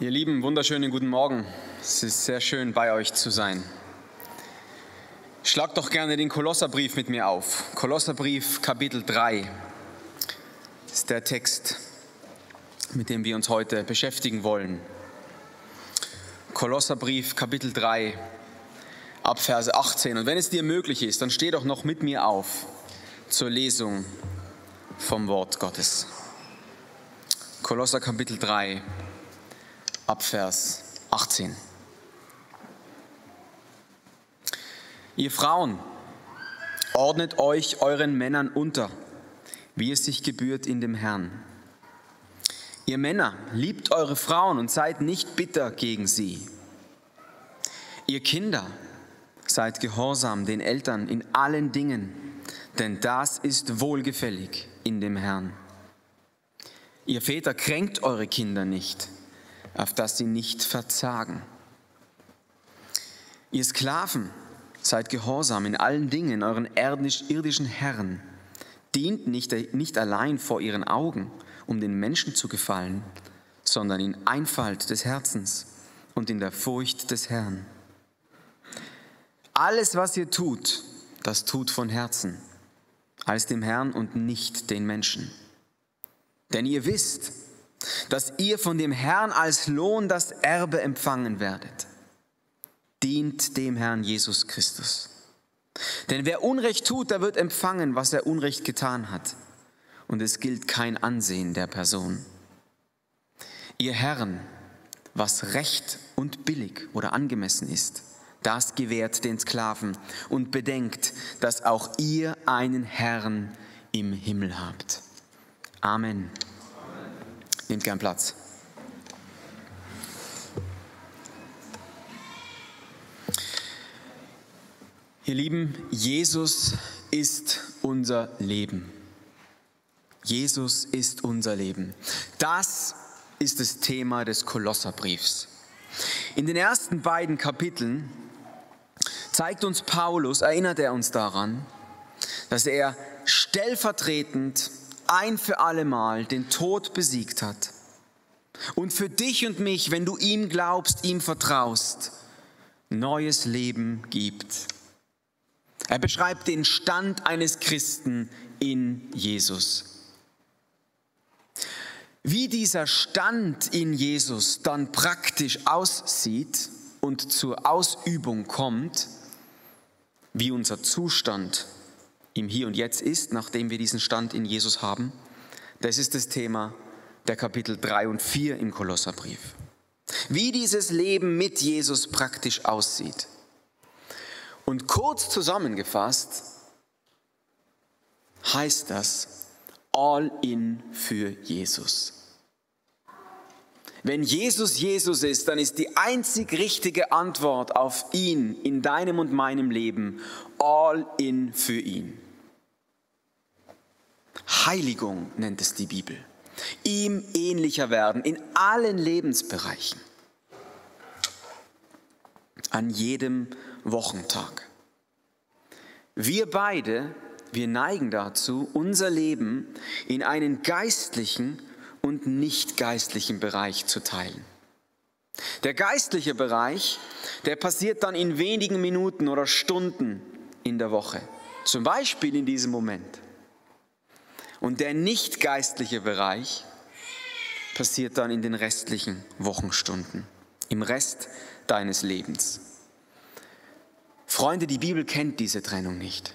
Ihr Lieben, wunderschönen guten Morgen. Es ist sehr schön, bei euch zu sein. Schlag doch gerne den Kolosserbrief mit mir auf. Kolosserbrief Kapitel 3 ist der Text, mit dem wir uns heute beschäftigen wollen. Kolosserbrief Kapitel 3 ab Verse 18. Und wenn es dir möglich ist, dann steh doch noch mit mir auf zur Lesung vom Wort Gottes. Kolosser Kapitel 3 ab Vers 18. Ihr Frauen, ordnet euch euren Männern unter, wie es sich gebührt in dem Herrn. Ihr Männer, liebt eure Frauen und seid nicht bitter gegen sie. Ihr Kinder, seid gehorsam den Eltern in allen Dingen, denn das ist wohlgefällig in dem Herrn. Ihr Väter kränkt eure Kinder nicht auf dass sie nicht verzagen. Ihr Sklaven, seid gehorsam in allen Dingen euren irdischen Herren. Dient nicht, nicht allein vor ihren Augen, um den Menschen zu gefallen, sondern in Einfalt des Herzens und in der Furcht des Herrn. Alles, was ihr tut, das tut von Herzen, als dem Herrn und nicht den Menschen. Denn ihr wisst, dass ihr von dem Herrn als Lohn das Erbe empfangen werdet. Dient dem Herrn Jesus Christus. Denn wer Unrecht tut, der wird empfangen, was er Unrecht getan hat. Und es gilt kein Ansehen der Person. Ihr Herren, was recht und billig oder angemessen ist, das gewährt den Sklaven und bedenkt, dass auch ihr einen Herrn im Himmel habt. Amen. Nehmt gern Platz. Ihr Lieben, Jesus ist unser Leben. Jesus ist unser Leben. Das ist das Thema des Kolosserbriefs. In den ersten beiden Kapiteln zeigt uns Paulus, erinnert er uns daran, dass er stellvertretend ein für allemal den Tod besiegt hat und für dich und mich, wenn du ihm glaubst, ihm vertraust, neues Leben gibt. Er beschreibt den Stand eines Christen in Jesus. Wie dieser Stand in Jesus dann praktisch aussieht und zur Ausübung kommt, wie unser Zustand im Hier und Jetzt ist, nachdem wir diesen Stand in Jesus haben. Das ist das Thema der Kapitel 3 und 4 im Kolosserbrief. Wie dieses Leben mit Jesus praktisch aussieht. Und kurz zusammengefasst heißt das All in für Jesus. Wenn Jesus Jesus ist, dann ist die einzig richtige Antwort auf ihn in deinem und meinem Leben All in für ihn. Heiligung nennt es die Bibel. Ihm ähnlicher werden in allen Lebensbereichen. An jedem Wochentag. Wir beide, wir neigen dazu, unser Leben in einen geistlichen und nicht geistlichen Bereich zu teilen. Der geistliche Bereich, der passiert dann in wenigen Minuten oder Stunden in der Woche. Zum Beispiel in diesem Moment. Und der nicht geistliche Bereich passiert dann in den restlichen Wochenstunden, im Rest deines Lebens. Freunde, die Bibel kennt diese Trennung nicht.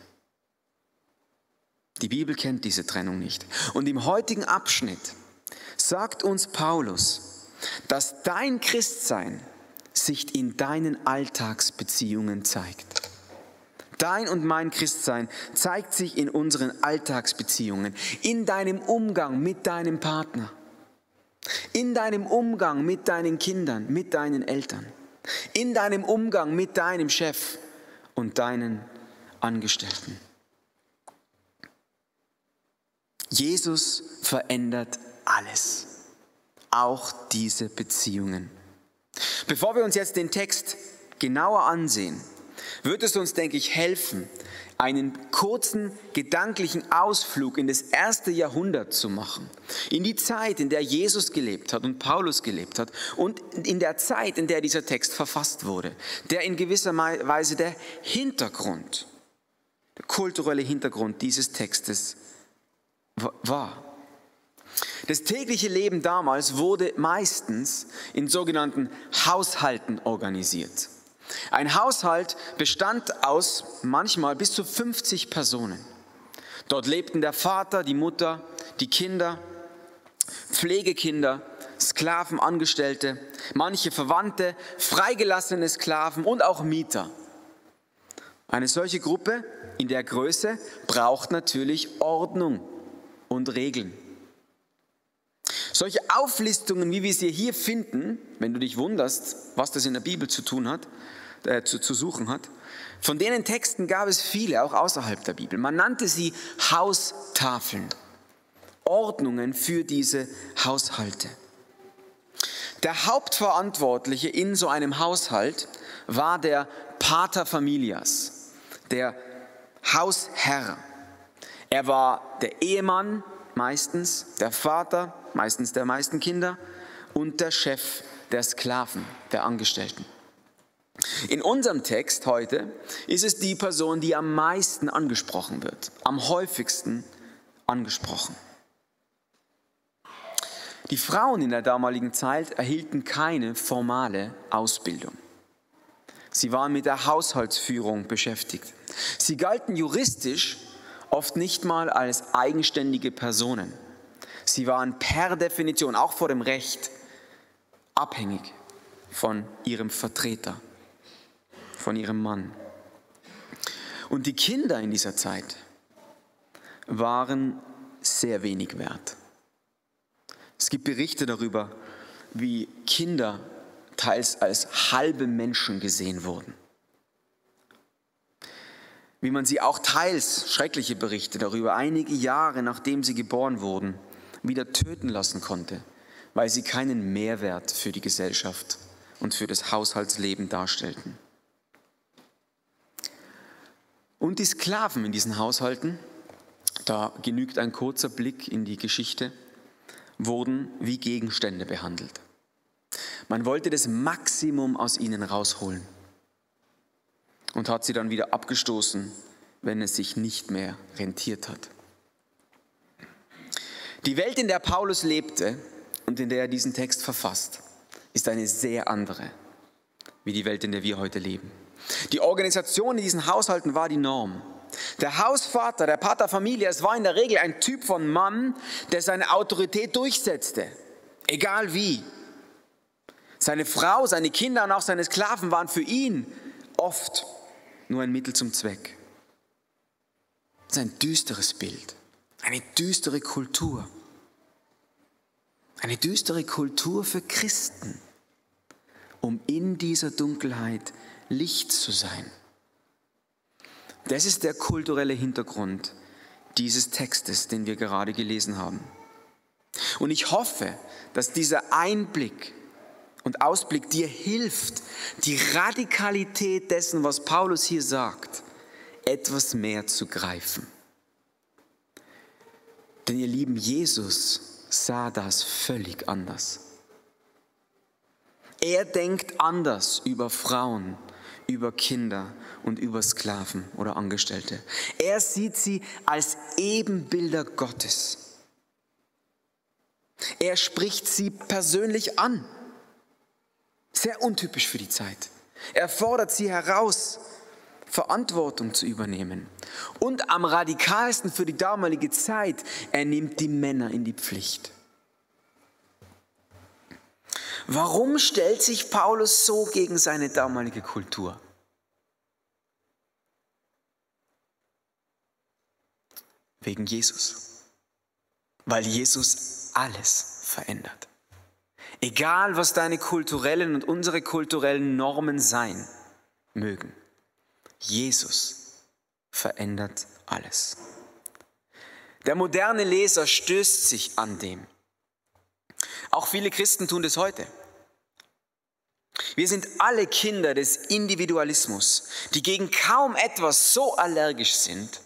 Die Bibel kennt diese Trennung nicht. Und im heutigen Abschnitt sagt uns Paulus, dass dein Christsein sich in deinen Alltagsbeziehungen zeigt. Dein und mein Christsein zeigt sich in unseren Alltagsbeziehungen, in deinem Umgang mit deinem Partner, in deinem Umgang mit deinen Kindern, mit deinen Eltern, in deinem Umgang mit deinem Chef und deinen Angestellten. Jesus verändert alles, auch diese Beziehungen. Bevor wir uns jetzt den Text genauer ansehen, wird es uns, denke ich, helfen, einen kurzen gedanklichen Ausflug in das erste Jahrhundert zu machen. In die Zeit, in der Jesus gelebt hat und Paulus gelebt hat und in der Zeit, in der dieser Text verfasst wurde, der in gewisser Weise der Hintergrund, der kulturelle Hintergrund dieses Textes war. Das tägliche Leben damals wurde meistens in sogenannten Haushalten organisiert. Ein Haushalt bestand aus manchmal bis zu 50 Personen. Dort lebten der Vater, die Mutter, die Kinder, Pflegekinder, Sklaven, Angestellte, manche Verwandte, freigelassene Sklaven und auch Mieter. Eine solche Gruppe in der Größe braucht natürlich Ordnung und Regeln. Solche Auflistungen, wie wir sie hier finden, wenn du dich wunderst, was das in der Bibel zu tun hat, äh, zu, zu suchen hat, von denen Texten gab es viele, auch außerhalb der Bibel. Man nannte sie Haustafeln, Ordnungen für diese Haushalte. Der Hauptverantwortliche in so einem Haushalt war der Pater Familias, der Hausherr. Er war der Ehemann meistens, der Vater, meistens der meisten Kinder und der Chef der Sklaven, der Angestellten. In unserem Text heute ist es die Person, die am meisten angesprochen wird, am häufigsten angesprochen. Die Frauen in der damaligen Zeit erhielten keine formale Ausbildung. Sie waren mit der Haushaltsführung beschäftigt. Sie galten juristisch oft nicht mal als eigenständige Personen. Sie waren per Definition, auch vor dem Recht, abhängig von ihrem Vertreter, von ihrem Mann. Und die Kinder in dieser Zeit waren sehr wenig wert. Es gibt Berichte darüber, wie Kinder teils als halbe Menschen gesehen wurden. Wie man sie auch teils, schreckliche Berichte darüber, einige Jahre nachdem sie geboren wurden, wieder töten lassen konnte, weil sie keinen Mehrwert für die Gesellschaft und für das Haushaltsleben darstellten. Und die Sklaven in diesen Haushalten, da genügt ein kurzer Blick in die Geschichte, wurden wie Gegenstände behandelt. Man wollte das Maximum aus ihnen rausholen und hat sie dann wieder abgestoßen, wenn es sich nicht mehr rentiert hat. Die Welt, in der Paulus lebte und in der er diesen Text verfasst, ist eine sehr andere wie die Welt, in der wir heute leben. Die Organisation in diesen Haushalten war die Norm. Der Hausvater, der Pater Familias war in der Regel ein Typ von Mann, der seine Autorität durchsetzte, egal wie. Seine Frau, seine Kinder und auch seine Sklaven waren für ihn oft nur ein Mittel zum Zweck. Das ist ein düsteres Bild. Eine düstere Kultur. Eine düstere Kultur für Christen, um in dieser Dunkelheit Licht zu sein. Das ist der kulturelle Hintergrund dieses Textes, den wir gerade gelesen haben. Und ich hoffe, dass dieser Einblick und Ausblick dir hilft, die Radikalität dessen, was Paulus hier sagt, etwas mehr zu greifen. Denn ihr lieben Jesus sah das völlig anders. Er denkt anders über Frauen, über Kinder und über Sklaven oder Angestellte. Er sieht sie als Ebenbilder Gottes. Er spricht sie persönlich an. Sehr untypisch für die Zeit. Er fordert sie heraus, Verantwortung zu übernehmen. Und am radikalsten für die damalige Zeit, er nimmt die Männer in die Pflicht. Warum stellt sich Paulus so gegen seine damalige Kultur? Wegen Jesus. Weil Jesus alles verändert. Egal, was deine kulturellen und unsere kulturellen Normen sein mögen. Jesus verändert alles. Der moderne Leser stößt sich an dem. Auch viele Christen tun das heute. Wir sind alle Kinder des Individualismus, die gegen kaum etwas so allergisch sind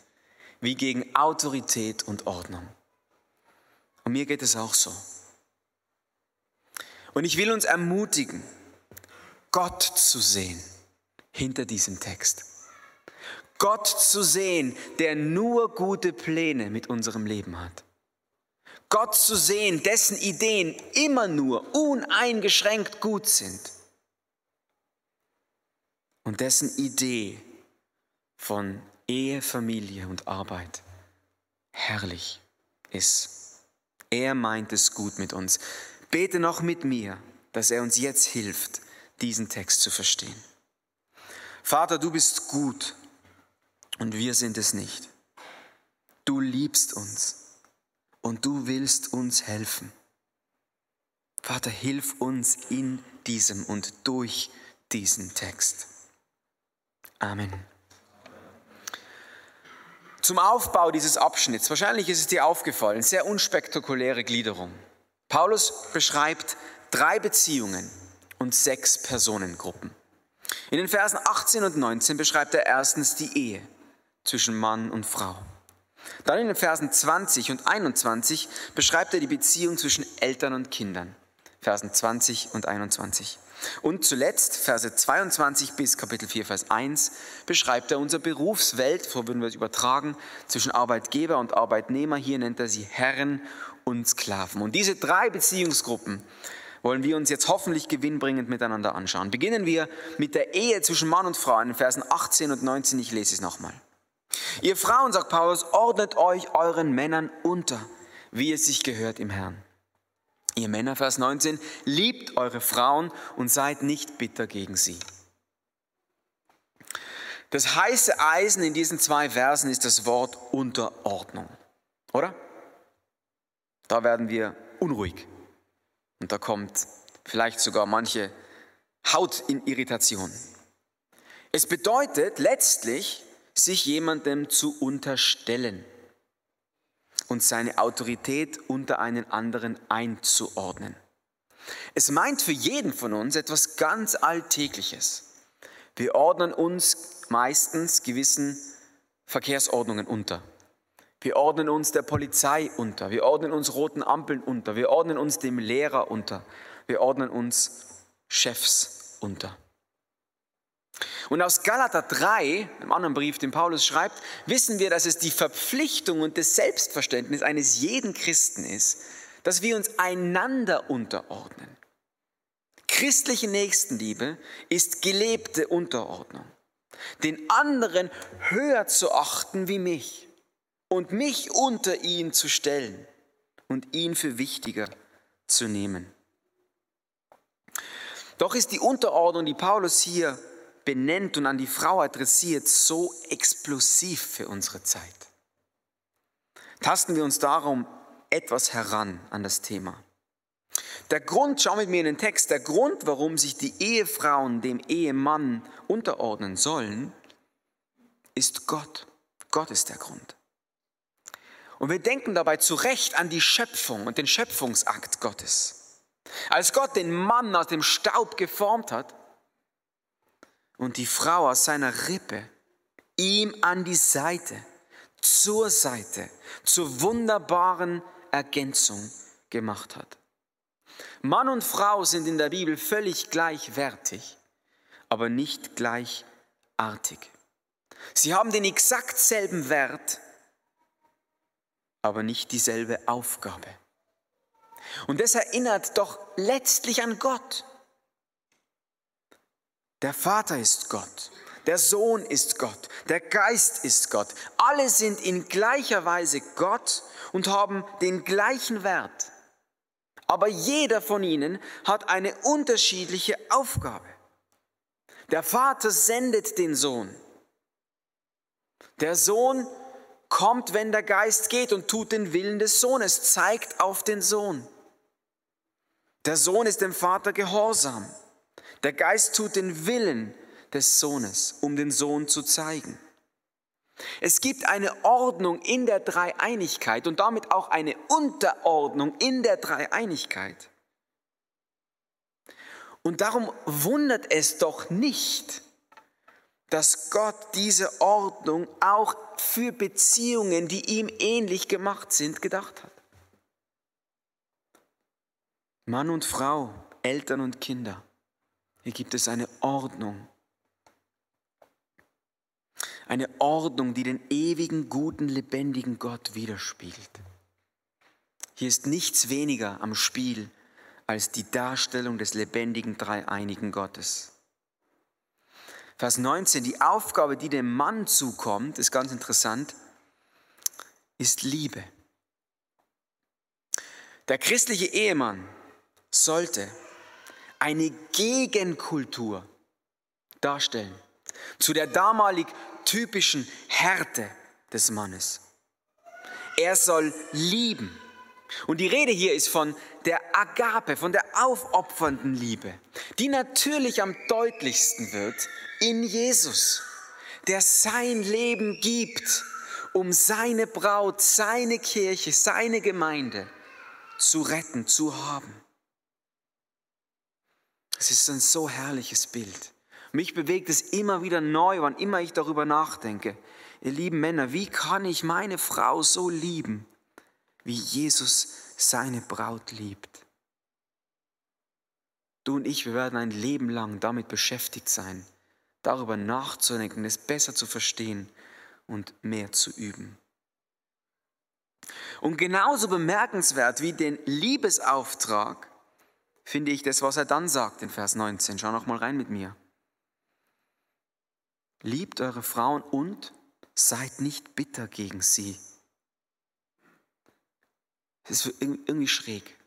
wie gegen Autorität und Ordnung. Und mir geht es auch so. Und ich will uns ermutigen, Gott zu sehen hinter diesem Text. Gott zu sehen, der nur gute Pläne mit unserem Leben hat. Gott zu sehen, dessen Ideen immer nur uneingeschränkt gut sind. Und dessen Idee von Ehe, Familie und Arbeit herrlich ist. Er meint es gut mit uns. Bete noch mit mir, dass er uns jetzt hilft, diesen Text zu verstehen. Vater, du bist gut und wir sind es nicht. Du liebst uns und du willst uns helfen. Vater, hilf uns in diesem und durch diesen Text. Amen. Zum Aufbau dieses Abschnitts, wahrscheinlich ist es dir aufgefallen, sehr unspektakuläre Gliederung. Paulus beschreibt drei Beziehungen und sechs Personengruppen. In den Versen 18 und 19 beschreibt er erstens die Ehe zwischen Mann und Frau. Dann in den Versen 20 und 21 beschreibt er die Beziehung zwischen Eltern und Kindern. Versen 20 und 21. Und zuletzt, Verse 22 bis Kapitel 4, Vers 1, beschreibt er unsere Berufswelt, so würden wir es übertragen, zwischen Arbeitgeber und Arbeitnehmer. Hier nennt er sie Herren und Sklaven. Und diese drei Beziehungsgruppen wollen wir uns jetzt hoffentlich gewinnbringend miteinander anschauen. Beginnen wir mit der Ehe zwischen Mann und Frau in den Versen 18 und 19. Ich lese es nochmal. Ihr Frauen, sagt Paulus, ordnet euch euren Männern unter, wie es sich gehört im Herrn. Ihr Männer, Vers 19, liebt eure Frauen und seid nicht bitter gegen sie. Das heiße Eisen in diesen zwei Versen ist das Wort Unterordnung, oder? Da werden wir unruhig und da kommt vielleicht sogar manche Haut in Irritation. Es bedeutet letztlich, sich jemandem zu unterstellen und seine Autorität unter einen anderen einzuordnen. Es meint für jeden von uns etwas ganz Alltägliches. Wir ordnen uns meistens gewissen Verkehrsordnungen unter. Wir ordnen uns der Polizei unter. Wir ordnen uns roten Ampeln unter. Wir ordnen uns dem Lehrer unter. Wir ordnen uns Chefs unter. Und aus Galater 3, einem anderen Brief, den Paulus schreibt, wissen wir, dass es die Verpflichtung und das Selbstverständnis eines jeden Christen ist, dass wir uns einander unterordnen. Christliche Nächstenliebe ist gelebte Unterordnung. Den anderen höher zu achten wie mich und mich unter ihn zu stellen und ihn für wichtiger zu nehmen. Doch ist die Unterordnung, die Paulus hier benennt und an die Frau adressiert, so explosiv für unsere Zeit. Tasten wir uns darum etwas heran an das Thema. Der Grund, schau mit mir in den Text, der Grund, warum sich die Ehefrauen dem Ehemann unterordnen sollen, ist Gott. Gott ist der Grund. Und wir denken dabei zu Recht an die Schöpfung und den Schöpfungsakt Gottes. Als Gott den Mann aus dem Staub geformt hat, und die Frau aus seiner Rippe ihm an die Seite, zur Seite, zur wunderbaren Ergänzung gemacht hat. Mann und Frau sind in der Bibel völlig gleichwertig, aber nicht gleichartig. Sie haben den exakt selben Wert, aber nicht dieselbe Aufgabe. Und das erinnert doch letztlich an Gott. Der Vater ist Gott, der Sohn ist Gott, der Geist ist Gott. Alle sind in gleicher Weise Gott und haben den gleichen Wert. Aber jeder von ihnen hat eine unterschiedliche Aufgabe. Der Vater sendet den Sohn. Der Sohn kommt, wenn der Geist geht und tut den Willen des Sohnes, zeigt auf den Sohn. Der Sohn ist dem Vater gehorsam. Der Geist tut den Willen des Sohnes, um den Sohn zu zeigen. Es gibt eine Ordnung in der Dreieinigkeit und damit auch eine Unterordnung in der Dreieinigkeit. Und darum wundert es doch nicht, dass Gott diese Ordnung auch für Beziehungen, die ihm ähnlich gemacht sind, gedacht hat. Mann und Frau, Eltern und Kinder. Hier gibt es eine Ordnung. Eine Ordnung, die den ewigen, guten, lebendigen Gott widerspiegelt. Hier ist nichts weniger am Spiel als die Darstellung des lebendigen, dreieinigen Gottes. Vers 19, die Aufgabe, die dem Mann zukommt, ist ganz interessant, ist Liebe. Der christliche Ehemann sollte eine Gegenkultur darstellen zu der damalig typischen Härte des Mannes. Er soll lieben. Und die Rede hier ist von der Agape, von der aufopfernden Liebe, die natürlich am deutlichsten wird in Jesus, der sein Leben gibt, um seine Braut, seine Kirche, seine Gemeinde zu retten, zu haben. Es ist ein so herrliches Bild. Mich bewegt es immer wieder neu, wann immer ich darüber nachdenke. Ihr lieben Männer, wie kann ich meine Frau so lieben, wie Jesus seine Braut liebt? Du und ich, wir werden ein Leben lang damit beschäftigt sein, darüber nachzudenken, es besser zu verstehen und mehr zu üben. Und genauso bemerkenswert wie den Liebesauftrag finde ich das, was er dann sagt in Vers 19. Schau noch mal rein mit mir. Liebt eure Frauen und seid nicht bitter gegen sie. Das ist irgendwie schräg.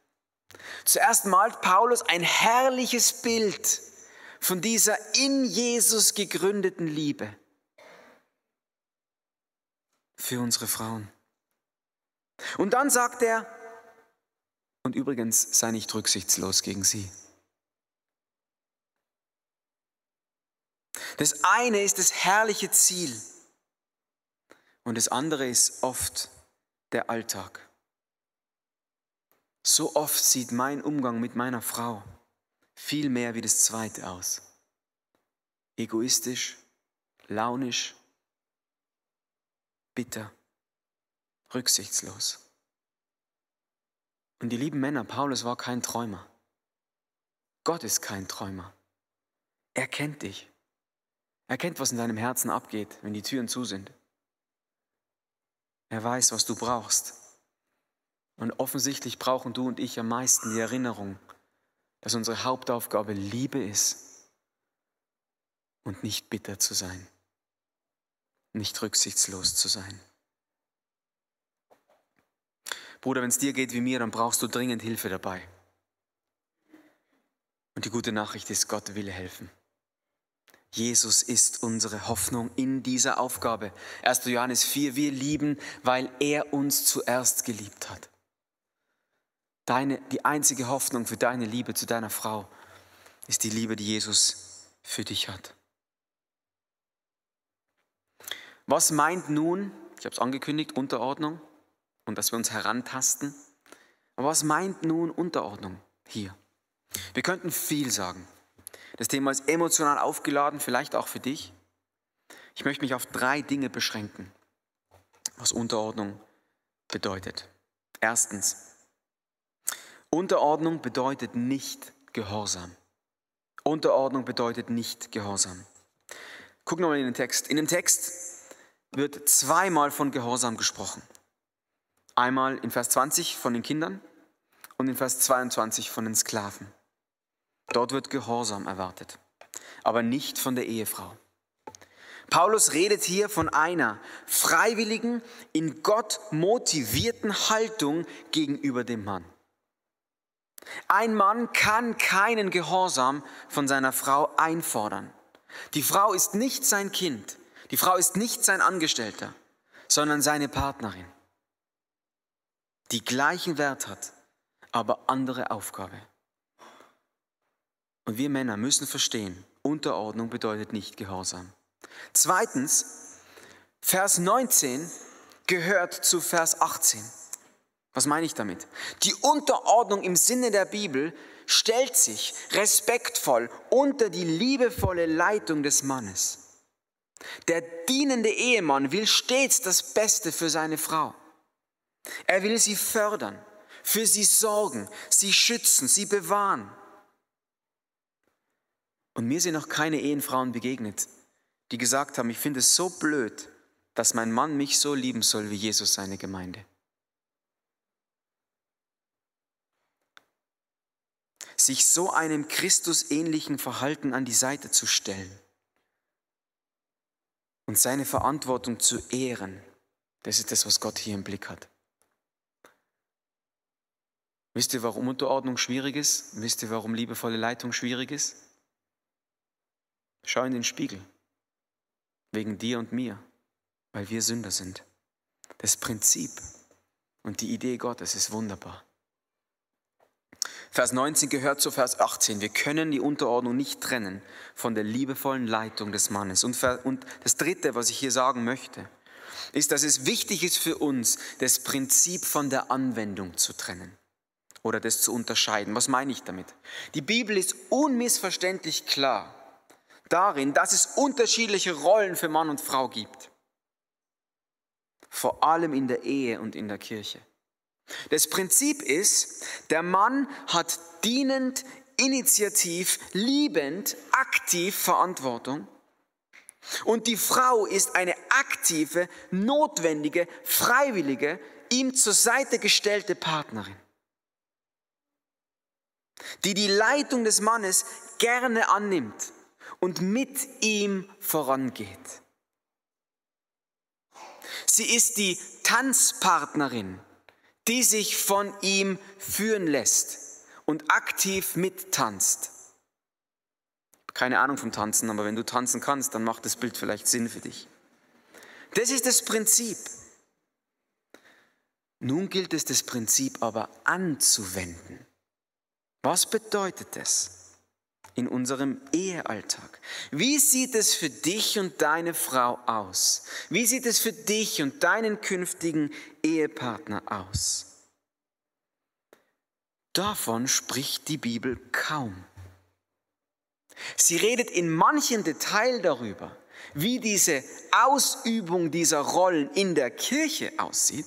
Zuerst malt Paulus ein herrliches Bild von dieser in Jesus gegründeten Liebe für unsere Frauen. Und dann sagt er, und übrigens sei nicht rücksichtslos gegen sie. Das eine ist das herrliche Ziel und das andere ist oft der Alltag. So oft sieht mein Umgang mit meiner Frau viel mehr wie das zweite aus. Egoistisch, launisch, bitter, rücksichtslos. Und die lieben Männer, Paulus war kein Träumer. Gott ist kein Träumer. Er kennt dich. Er kennt, was in deinem Herzen abgeht, wenn die Türen zu sind. Er weiß, was du brauchst. Und offensichtlich brauchen du und ich am meisten die Erinnerung, dass unsere Hauptaufgabe Liebe ist und nicht bitter zu sein, nicht rücksichtslos zu sein. Bruder, wenn es dir geht wie mir, dann brauchst du dringend Hilfe dabei. Und die gute Nachricht ist, Gott will helfen. Jesus ist unsere Hoffnung in dieser Aufgabe. 1. Johannes 4, wir lieben, weil er uns zuerst geliebt hat. Deine, die einzige Hoffnung für deine Liebe zu deiner Frau ist die Liebe, die Jesus für dich hat. Was meint nun, ich habe es angekündigt, Unterordnung? und dass wir uns herantasten. Aber was meint nun Unterordnung hier? Wir könnten viel sagen. Das Thema ist emotional aufgeladen, vielleicht auch für dich. Ich möchte mich auf drei Dinge beschränken, was Unterordnung bedeutet. Erstens, Unterordnung bedeutet nicht Gehorsam. Unterordnung bedeutet nicht Gehorsam. Guck nochmal in den Text. In dem Text wird zweimal von Gehorsam gesprochen. Einmal in Vers 20 von den Kindern und in Vers 22 von den Sklaven. Dort wird Gehorsam erwartet, aber nicht von der Ehefrau. Paulus redet hier von einer freiwilligen, in Gott motivierten Haltung gegenüber dem Mann. Ein Mann kann keinen Gehorsam von seiner Frau einfordern. Die Frau ist nicht sein Kind, die Frau ist nicht sein Angestellter, sondern seine Partnerin die gleichen Wert hat, aber andere Aufgabe. Und wir Männer müssen verstehen, Unterordnung bedeutet nicht Gehorsam. Zweitens, Vers 19 gehört zu Vers 18. Was meine ich damit? Die Unterordnung im Sinne der Bibel stellt sich respektvoll unter die liebevolle Leitung des Mannes. Der dienende Ehemann will stets das Beste für seine Frau. Er will sie fördern, für sie sorgen, sie schützen, sie bewahren. Und mir sind noch keine Ehenfrauen begegnet, die gesagt haben, ich finde es so blöd, dass mein Mann mich so lieben soll wie Jesus seine Gemeinde. Sich so einem Christusähnlichen Verhalten an die Seite zu stellen und seine Verantwortung zu ehren, das ist das, was Gott hier im Blick hat. Wisst ihr, warum Unterordnung schwierig ist? Wisst ihr, warum liebevolle Leitung schwierig ist? Schau in den Spiegel. Wegen dir und mir, weil wir Sünder sind. Das Prinzip und die Idee Gottes ist wunderbar. Vers 19 gehört zu Vers 18. Wir können die Unterordnung nicht trennen von der liebevollen Leitung des Mannes. Und, das Dritte, was ich hier sagen möchte, ist, dass es wichtig ist für uns, das Prinzip von der Anwendung zu trennen oder das zu unterscheiden. Was meine ich damit? Die Bibel ist unmissverständlich klar darin, dass es unterschiedliche Rollen für Mann und Frau gibt. Vor allem in der Ehe und in der Kirche. Das Prinzip ist, der Mann hat dienend, initiativ, liebend, aktiv Verantwortung. Und die Frau ist eine aktive, notwendige, freiwillige, ihm zur Seite gestellte Partnerin, die die Leitung des Mannes gerne annimmt und mit ihm vorangeht. Sie ist die Tanzpartnerin, die sich von ihm führen lässt und aktiv mittanzt. Keine Ahnung vom Tanzen, aber wenn du tanzen kannst, dann macht das Bild vielleicht Sinn für dich. Das ist das Prinzip. Nun gilt es, das Prinzip aber anzuwenden. Was bedeutet es? In unserem Ehealltag? Wie sieht es für dich und deine Frau aus? Wie sieht es für dich und deinen künftigen Ehepartner aus? Davon spricht die Bibel kaum. Sie redet in manchen Detail darüber, wie diese Ausübung dieser Rollen in der Kirche aussieht,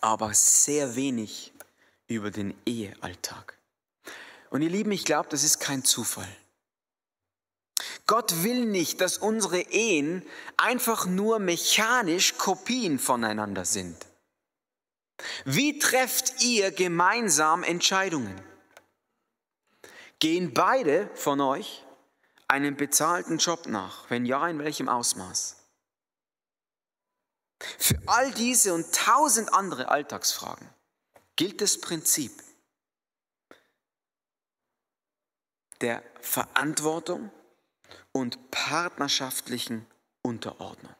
aber sehr wenig über den Ehealltag. Und ihr Lieben, ich glaube, das ist kein Zufall. Gott will nicht, dass unsere Ehen einfach nur mechanisch Kopien voneinander sind. Wie trefft ihr gemeinsam Entscheidungen? Gehen beide von euch einen bezahlten Job nach? Wenn ja, in welchem Ausmaß? Für all diese und tausend andere Alltagsfragen gilt das Prinzip. Der Verantwortung und partnerschaftlichen Unterordnung.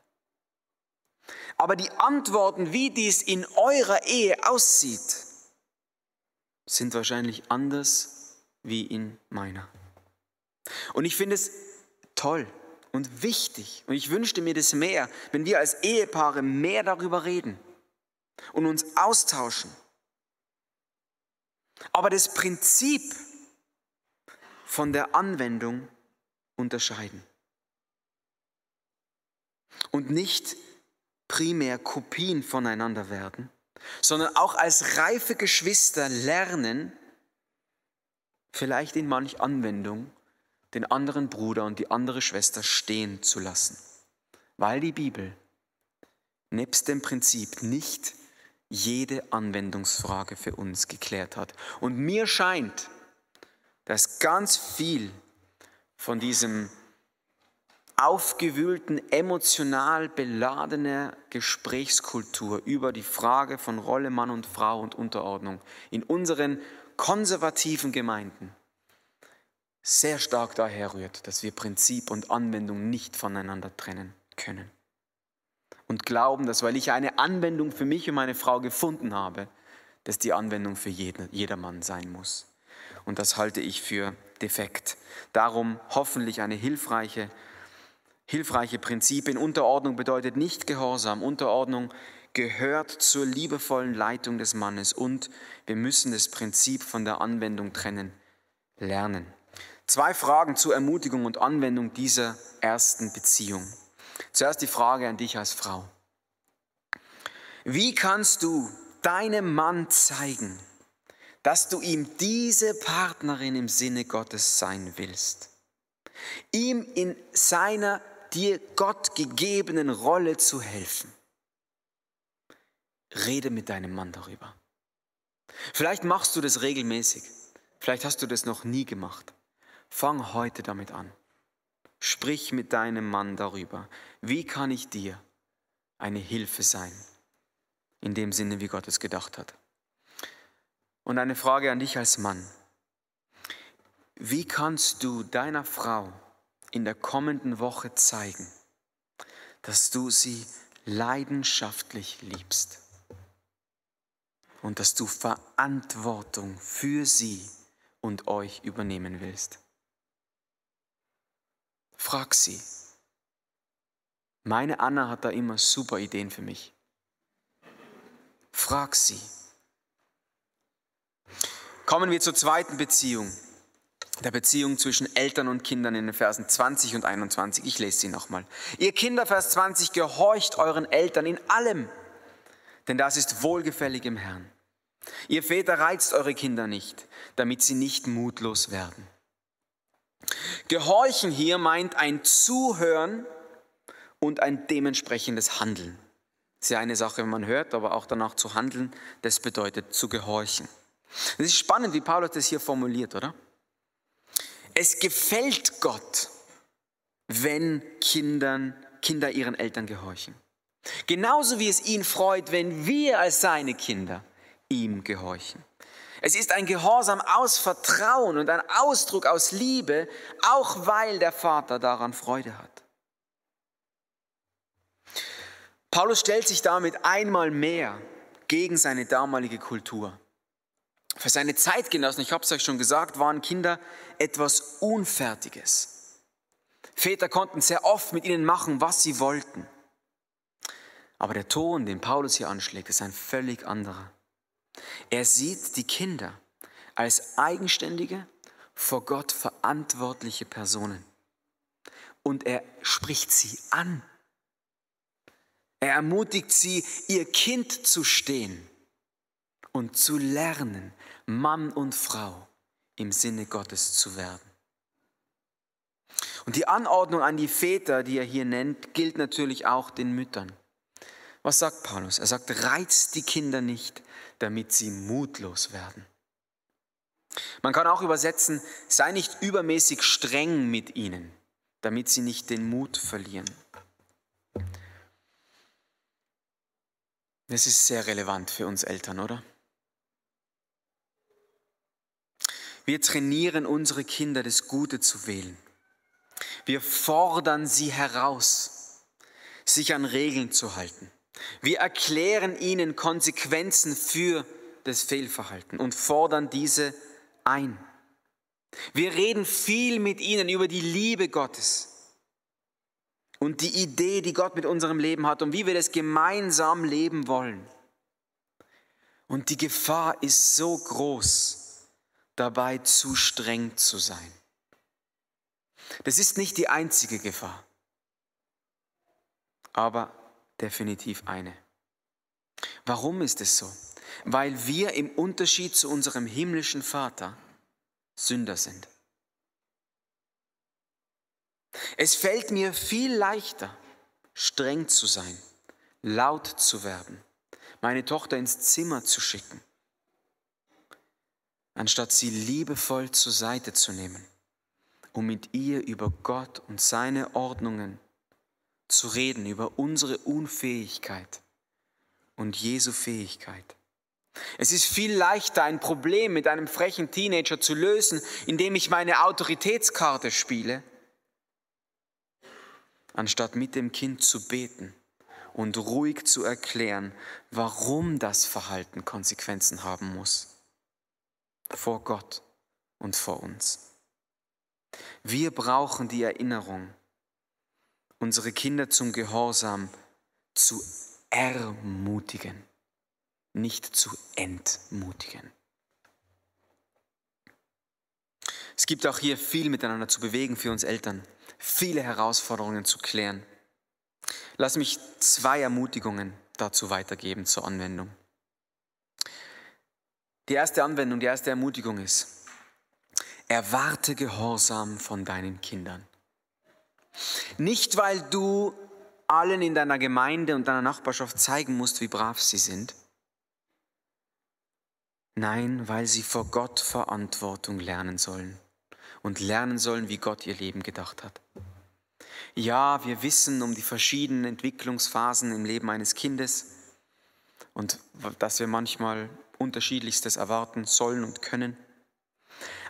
Aber die Antworten, wie dies in eurer Ehe aussieht, sind wahrscheinlich anders wie in meiner. Und ich finde es toll und wichtig und ich wünschte mir das mehr, wenn wir als Ehepaare mehr darüber reden und uns austauschen. Aber das Prinzip von der Anwendung unterscheiden. Und nicht primär Kopien voneinander werden, sondern auch als reife Geschwister lernen, vielleicht in manch Anwendung, den anderen Bruder und die andere Schwester stehen zu lassen, weil die Bibel nebst dem Prinzip nicht jede Anwendungsfrage für uns geklärt hat. Und mir scheint, dass ganz viel von diesem aufgewühlten, emotional beladene Gesprächskultur über die Frage von Rolle Mann und Frau und Unterordnung in unseren konservativen Gemeinden sehr stark daher rührt, dass wir Prinzip und Anwendung nicht voneinander trennen können. Und glauben, dass weil ich eine Anwendung für mich und meine Frau gefunden habe, dass die Anwendung für jeden, jedermann sein muss und das halte ich für defekt. Darum hoffentlich eine hilfreiche, hilfreiche Prinzipien. Unterordnung bedeutet nicht Gehorsam. Unterordnung gehört zur liebevollen Leitung des Mannes und wir müssen das Prinzip von der Anwendung trennen lernen. Zwei Fragen zur Ermutigung und Anwendung dieser ersten Beziehung. Zuerst die Frage an dich als Frau. Wie kannst du deinem Mann zeigen, dass du ihm diese Partnerin im Sinne Gottes sein willst? Ihm in seiner dir Gott gegebenen Rolle zu helfen. Rede mit deinem Mann darüber. Vielleicht machst du das regelmäßig. Vielleicht hast du das noch nie gemacht. Fang heute damit an. Sprich mit deinem Mann darüber. Wie kann ich dir eine Hilfe sein? in dem Sinne, wie Gott es gedacht hat. Und eine Frage an dich als Mann. Wie kannst du deiner Frau in der kommenden Woche zeigen, dass du sie leidenschaftlich liebst und dass du Verantwortung für sie und euch übernehmen willst? Frag sie. Meine Anna hat da immer super Ideen für mich. Frag sie. Kommen wir zur zweiten Beziehung, der Beziehung zwischen Eltern und Kindern in den Versen 20 und 21. Ich lese sie nochmal. Ihr Kinder, Vers 20, gehorcht euren Eltern in allem, denn das ist wohlgefällig im Herrn. Ihr Väter reizt eure Kinder nicht, damit sie nicht mutlos werden. Gehorchen hier meint ein Zuhören und ein dementsprechendes Handeln. Das ist ja eine Sache, wenn man hört, aber auch danach zu handeln, das bedeutet zu gehorchen. Es ist spannend, wie Paulus das hier formuliert, oder? Es gefällt Gott, wenn Kindern, Kinder ihren Eltern gehorchen. Genauso wie es ihn freut, wenn wir als seine Kinder ihm gehorchen. Es ist ein Gehorsam aus Vertrauen und ein Ausdruck aus Liebe, auch weil der Vater daran Freude hat. Paulus stellt sich damit einmal mehr gegen seine damalige Kultur. Für seine Zeitgenossen, ich habe es euch schon gesagt, waren Kinder etwas Unfertiges. Väter konnten sehr oft mit ihnen machen, was sie wollten. Aber der Ton, den Paulus hier anschlägt, ist ein völlig anderer. Er sieht die Kinder als eigenständige, vor Gott verantwortliche Personen. Und er spricht sie an er ermutigt sie, ihr Kind zu stehen und zu lernen, Mann und Frau im Sinne Gottes zu werden. Und die Anordnung an die Väter, die er hier nennt, gilt natürlich auch den Müttern. Was sagt Paulus? Er sagt, reizt die Kinder nicht, damit sie mutlos werden. Man kann auch übersetzen, sei nicht übermäßig streng mit ihnen, damit sie nicht den Mut verlieren. Das ist sehr relevant für uns Eltern, oder? Wir trainieren unsere Kinder, das Gute zu wählen. Wir fordern sie heraus, sich an Regeln zu halten. Wir erklären ihnen Konsequenzen für das Fehlverhalten und fordern diese ein. Wir reden viel mit ihnen über die Liebe Gottes und die Idee, die Gott mit unserem Leben hat und wie wir das gemeinsam leben wollen. Und die Gefahr ist so groß, dabei zu streng zu sein. Das ist nicht die einzige Gefahr, aber definitiv eine. Warum ist es so? Weil wir im Unterschied zu unserem himmlischen Vater Sünder sind. Es fällt mir viel leichter, streng zu sein, laut zu werden, meine Tochter ins Zimmer zu schicken, anstatt sie liebevoll zur Seite zu nehmen, um mit ihr über Gott und seine Ordnungen zu reden, über unsere Unfähigkeit und Jesu Fähigkeit. Es ist viel leichter, ein Problem mit einem frechen Teenager zu lösen, indem ich meine Autoritätskarte spiele, anstatt mit dem Kind zu beten und ruhig zu erklären, warum das Verhalten Konsequenzen haben muss. Vor Gott und vor uns. Wir brauchen die Erinnerung, unsere Kinder zum Gehorsam zu ermutigen, nicht zu entmutigen. Es gibt auch hier viel miteinander zu bewegen für uns Eltern, viele Herausforderungen zu klären. Lass mich zwei Ermutigungen dazu weitergeben zur Anwendung. Die erste Anwendung, die erste Ermutigung ist, erwarte Gehorsam von deinen Kindern. Nicht, weil du allen in deiner Gemeinde und deiner Nachbarschaft zeigen musst, wie brav sie sind. Nein, weil sie vor Gott Verantwortung lernen sollen und lernen sollen, wie Gott ihr Leben gedacht hat. Ja, wir wissen um die verschiedenen Entwicklungsphasen im Leben eines Kindes und dass wir manchmal unterschiedlichstes erwarten sollen und können.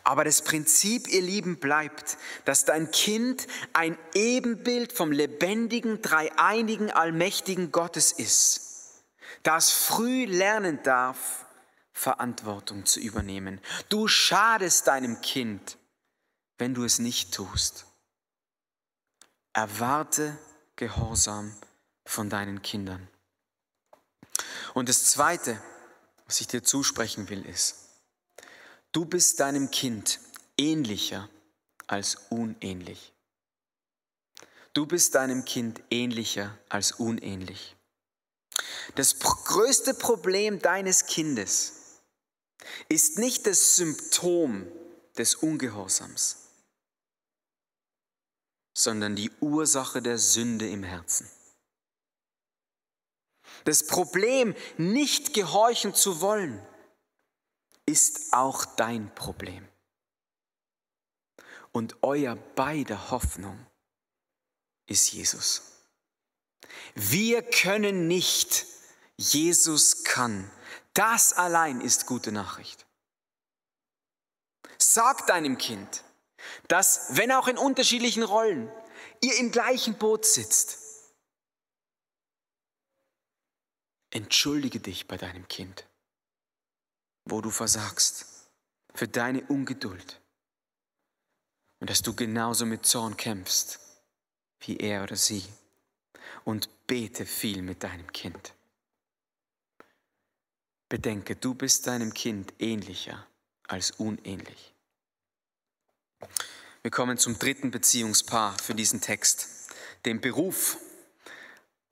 Aber das Prinzip, ihr Lieben, bleibt, dass dein Kind ein Ebenbild vom lebendigen, dreieinigen, allmächtigen Gottes ist, das früh lernen darf, Verantwortung zu übernehmen. Du schadest deinem Kind, wenn du es nicht tust. Erwarte Gehorsam von deinen Kindern. Und das Zweite, was ich dir zusprechen will, ist, du bist deinem Kind ähnlicher als unähnlich. Du bist deinem Kind ähnlicher als unähnlich. Das größte Problem deines Kindes ist nicht das Symptom des Ungehorsams, sondern die Ursache der Sünde im Herzen. Das Problem, nicht gehorchen zu wollen, ist auch dein Problem. Und euer beider Hoffnung ist Jesus. Wir können nicht, Jesus kann. Das allein ist gute Nachricht. Sag deinem Kind, dass, wenn auch in unterschiedlichen Rollen, ihr im gleichen Boot sitzt. Entschuldige dich bei deinem Kind wo du versagst, für deine Ungeduld und dass du genauso mit Zorn kämpfst wie er oder sie und bete viel mit deinem Kind. Bedenke, du bist deinem Kind ähnlicher als unähnlich. Wir kommen zum dritten Beziehungspaar für diesen Text, dem Beruf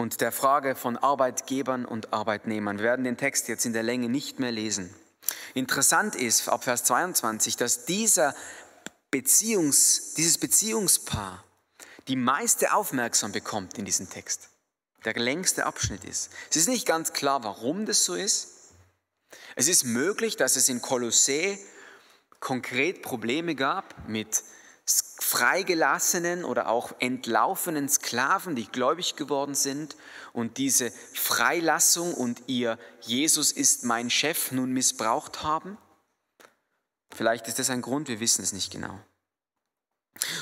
und der Frage von Arbeitgebern und Arbeitnehmern. Wir werden den Text jetzt in der Länge nicht mehr lesen. Interessant ist ab Vers 22, dass dieser Beziehungs, dieses Beziehungspaar die meiste Aufmerksamkeit bekommt in diesem Text. Der längste Abschnitt ist. Es ist nicht ganz klar, warum das so ist. Es ist möglich, dass es in Kolossä konkret Probleme gab mit freigelassenen oder auch entlaufenen Sklaven, die gläubig geworden sind und diese Freilassung und ihr Jesus ist mein Chef nun missbraucht haben? Vielleicht ist das ein Grund, wir wissen es nicht genau.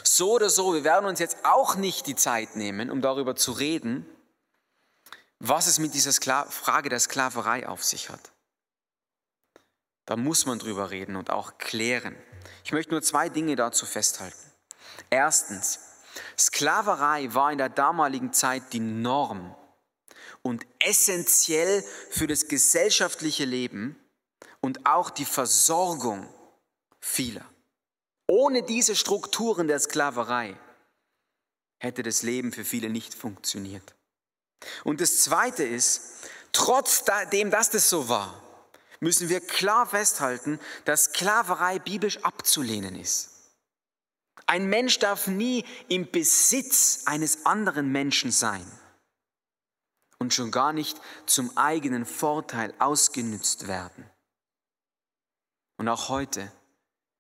So oder so, wir werden uns jetzt auch nicht die Zeit nehmen, um darüber zu reden, was es mit dieser Skla Frage der Sklaverei auf sich hat. Da muss man drüber reden und auch klären. Ich möchte nur zwei Dinge dazu festhalten. Erstens, Sklaverei war in der damaligen Zeit die Norm und essentiell für das gesellschaftliche Leben und auch die Versorgung vieler. Ohne diese Strukturen der Sklaverei hätte das Leben für viele nicht funktioniert. Und das Zweite ist, trotzdem, dass das so war, müssen wir klar festhalten, dass Sklaverei biblisch abzulehnen ist. Ein Mensch darf nie im Besitz eines anderen Menschen sein und schon gar nicht zum eigenen Vorteil ausgenützt werden. Und auch heute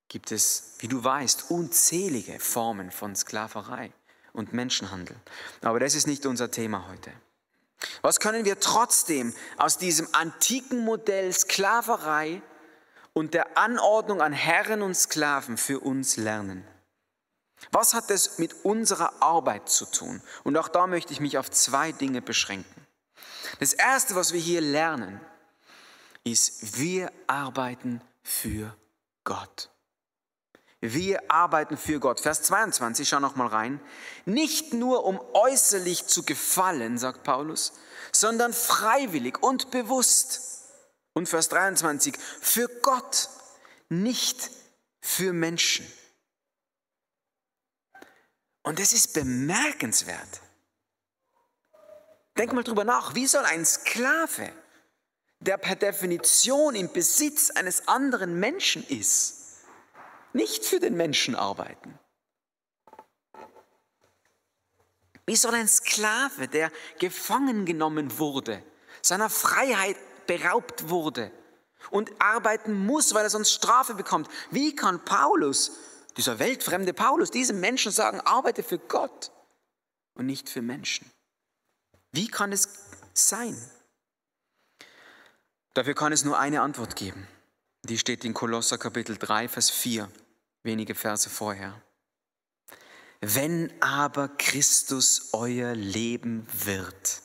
gibt es, wie du weißt, unzählige Formen von Sklaverei und Menschenhandel. Aber das ist nicht unser Thema heute. Was können wir trotzdem aus diesem antiken Modell Sklaverei und der Anordnung an Herren und Sklaven für uns lernen? Was hat es mit unserer Arbeit zu tun? Und auch da möchte ich mich auf zwei Dinge beschränken. Das Erste, was wir hier lernen, ist, wir arbeiten für Gott. Wir arbeiten für Gott. Vers 22, schau noch mal rein. Nicht nur um äußerlich zu gefallen, sagt Paulus, sondern freiwillig und bewusst. Und Vers 23, für Gott, nicht für Menschen. Und es ist bemerkenswert. Denk mal drüber nach, wie soll ein Sklave, der per Definition im Besitz eines anderen Menschen ist, nicht für den Menschen arbeiten? Wie soll ein Sklave, der gefangen genommen wurde, seiner Freiheit beraubt wurde und arbeiten muss, weil er sonst Strafe bekommt, wie kann Paulus, dieser weltfremde Paulus, diesem Menschen sagen, arbeite für Gott und nicht für Menschen? Wie kann es sein? Dafür kann es nur eine Antwort geben. Die steht in Kolosser Kapitel 3, Vers 4, wenige Verse vorher. Wenn aber Christus euer Leben wird,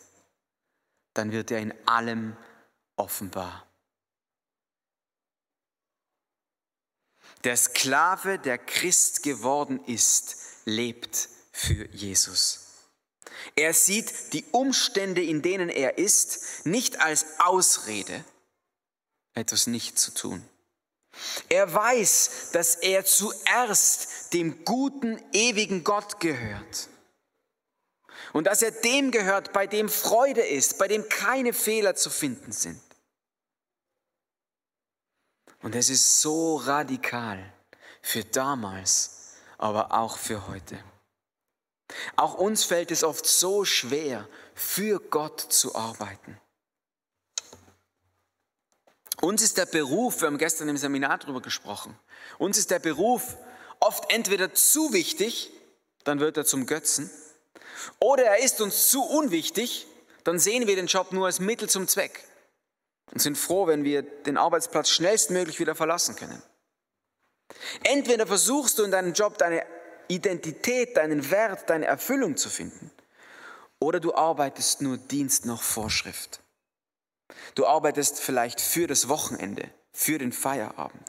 dann wird er in allem offenbar. Der Sklave, der Christ geworden ist, lebt für Jesus. Er sieht die Umstände, in denen er ist, nicht als Ausrede, etwas nicht zu tun. Er weiß, dass er zuerst dem guten, ewigen Gott gehört. Und dass er dem gehört, bei dem Freude ist, bei dem keine Fehler zu finden sind. Und es ist so radikal für damals, aber auch für heute. Auch uns fällt es oft so schwer, für Gott zu arbeiten. Uns ist der Beruf, wir haben gestern im Seminar darüber gesprochen, uns ist der Beruf oft entweder zu wichtig, dann wird er zum Götzen, oder er ist uns zu unwichtig, dann sehen wir den Job nur als Mittel zum Zweck und sind froh, wenn wir den Arbeitsplatz schnellstmöglich wieder verlassen können. Entweder versuchst du in deinem Job deine Identität, deinen Wert, deine Erfüllung zu finden. Oder du arbeitest nur Dienst nach Vorschrift. Du arbeitest vielleicht für das Wochenende, für den Feierabend,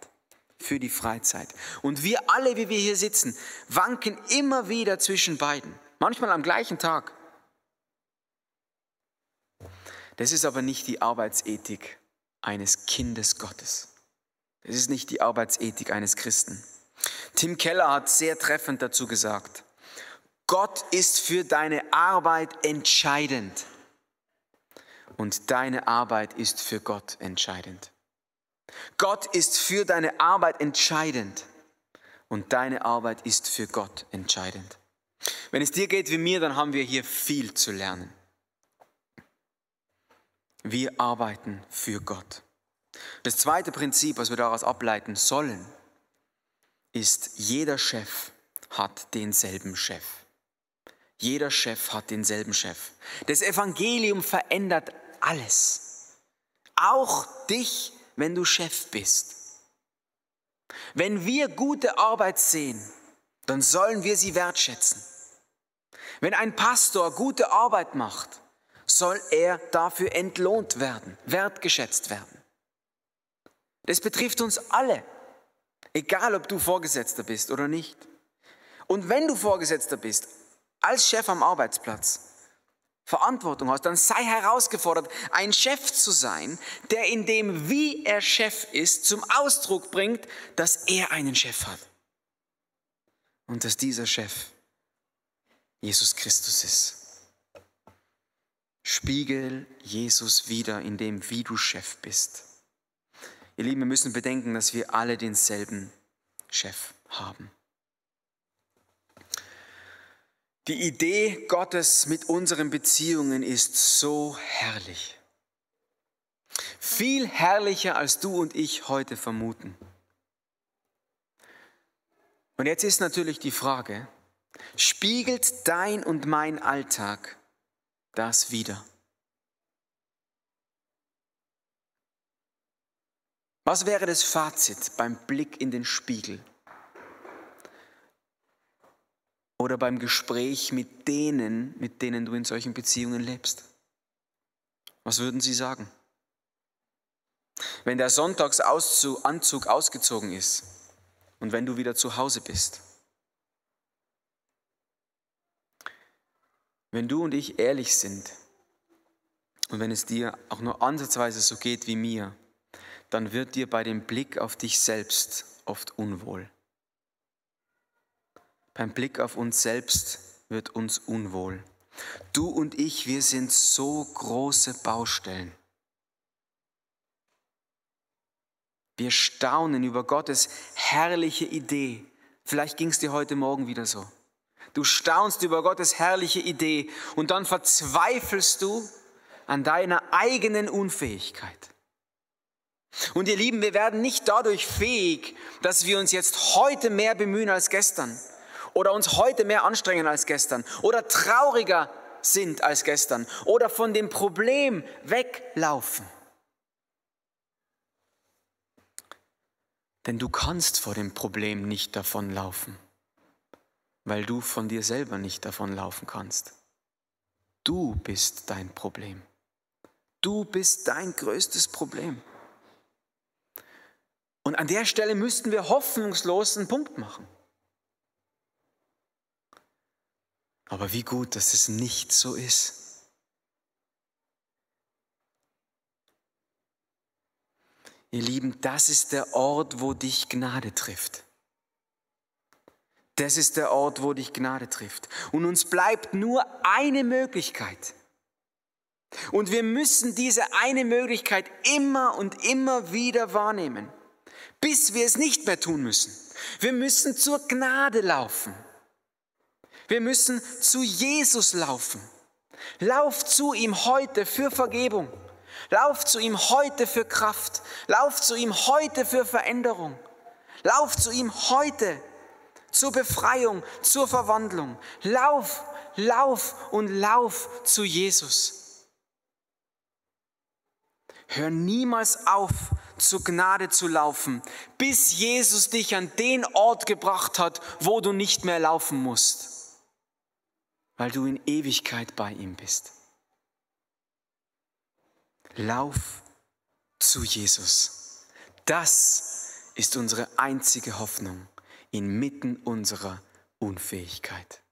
für die Freizeit. Und wir alle, wie wir hier sitzen, wanken immer wieder zwischen beiden. Manchmal am gleichen Tag. Das ist aber nicht die Arbeitsethik eines Kindes Gottes. Das ist nicht die Arbeitsethik eines Christen. Tim Keller hat sehr treffend dazu gesagt, Gott ist für deine Arbeit entscheidend und deine Arbeit ist für Gott entscheidend. Gott ist für deine Arbeit entscheidend und deine Arbeit ist für Gott entscheidend. Wenn es dir geht wie mir, dann haben wir hier viel zu lernen. Wir arbeiten für Gott. Das zweite Prinzip, was wir daraus ableiten sollen, ist, jeder Chef hat denselben Chef. Jeder Chef hat denselben Chef. Das Evangelium verändert alles. Auch dich, wenn du Chef bist. Wenn wir gute Arbeit sehen, dann sollen wir sie wertschätzen. Wenn ein Pastor gute Arbeit macht, soll er dafür entlohnt werden, wertgeschätzt werden. Das betrifft uns alle. Egal, ob du Vorgesetzter bist oder nicht. Und wenn du Vorgesetzter bist, als Chef am Arbeitsplatz, Verantwortung hast, dann sei herausgefordert, ein Chef zu sein, der in dem, wie er Chef ist, zum Ausdruck bringt, dass er einen Chef hat. Und dass dieser Chef Jesus Christus ist. Spiegel Jesus wieder in dem, wie du Chef bist. Ihr Lieben, wir müssen bedenken, dass wir alle denselben Chef haben. Die Idee Gottes mit unseren Beziehungen ist so herrlich. Viel herrlicher, als du und ich heute vermuten. Und jetzt ist natürlich die Frage, spiegelt dein und mein Alltag das wieder? Was wäre das Fazit beim Blick in den Spiegel? Oder beim Gespräch mit denen, mit denen du in solchen Beziehungen lebst? Was würden sie sagen? Wenn der Sonntagsanzug ausgezogen ist und wenn du wieder zu Hause bist. Wenn du und ich ehrlich sind und wenn es dir auch nur ansatzweise so geht wie mir, dann wird dir bei dem Blick auf dich selbst oft unwohl. Beim Blick auf uns selbst wird uns unwohl. Du und ich, wir sind so große Baustellen. Wir staunen über Gottes herrliche Idee. Vielleicht ging es dir heute Morgen wieder so. Du staunst über Gottes herrliche Idee und dann verzweifelst du an deiner eigenen Unfähigkeit. Und ihr Lieben, wir werden nicht dadurch fähig, dass wir uns jetzt heute mehr bemühen als gestern oder uns heute mehr anstrengen als gestern oder trauriger sind als gestern oder von dem Problem weglaufen. Denn du kannst vor dem Problem nicht davonlaufen, weil du von dir selber nicht davonlaufen kannst. Du bist dein Problem. Du bist dein größtes Problem. Und an der Stelle müssten wir hoffnungslos einen Punkt machen. Aber wie gut, dass es nicht so ist. Ihr Lieben, das ist der Ort, wo dich Gnade trifft. Das ist der Ort, wo dich Gnade trifft. Und uns bleibt nur eine Möglichkeit. Und wir müssen diese eine Möglichkeit immer und immer wieder wahrnehmen, bis wir es nicht mehr tun müssen. Wir müssen zur Gnade laufen. Wir müssen zu Jesus laufen. Lauf zu ihm heute für Vergebung. Lauf zu ihm heute für Kraft. Lauf zu ihm heute für Veränderung. Lauf zu ihm heute zur Befreiung, zur Verwandlung. Lauf, lauf und lauf zu Jesus. Hör niemals auf, zur Gnade zu laufen, bis Jesus dich an den Ort gebracht hat, wo du nicht mehr laufen musst, weil du in Ewigkeit bei ihm bist. Lauf zu Jesus. Das ist unsere einzige Hoffnung inmitten unserer Unfähigkeit.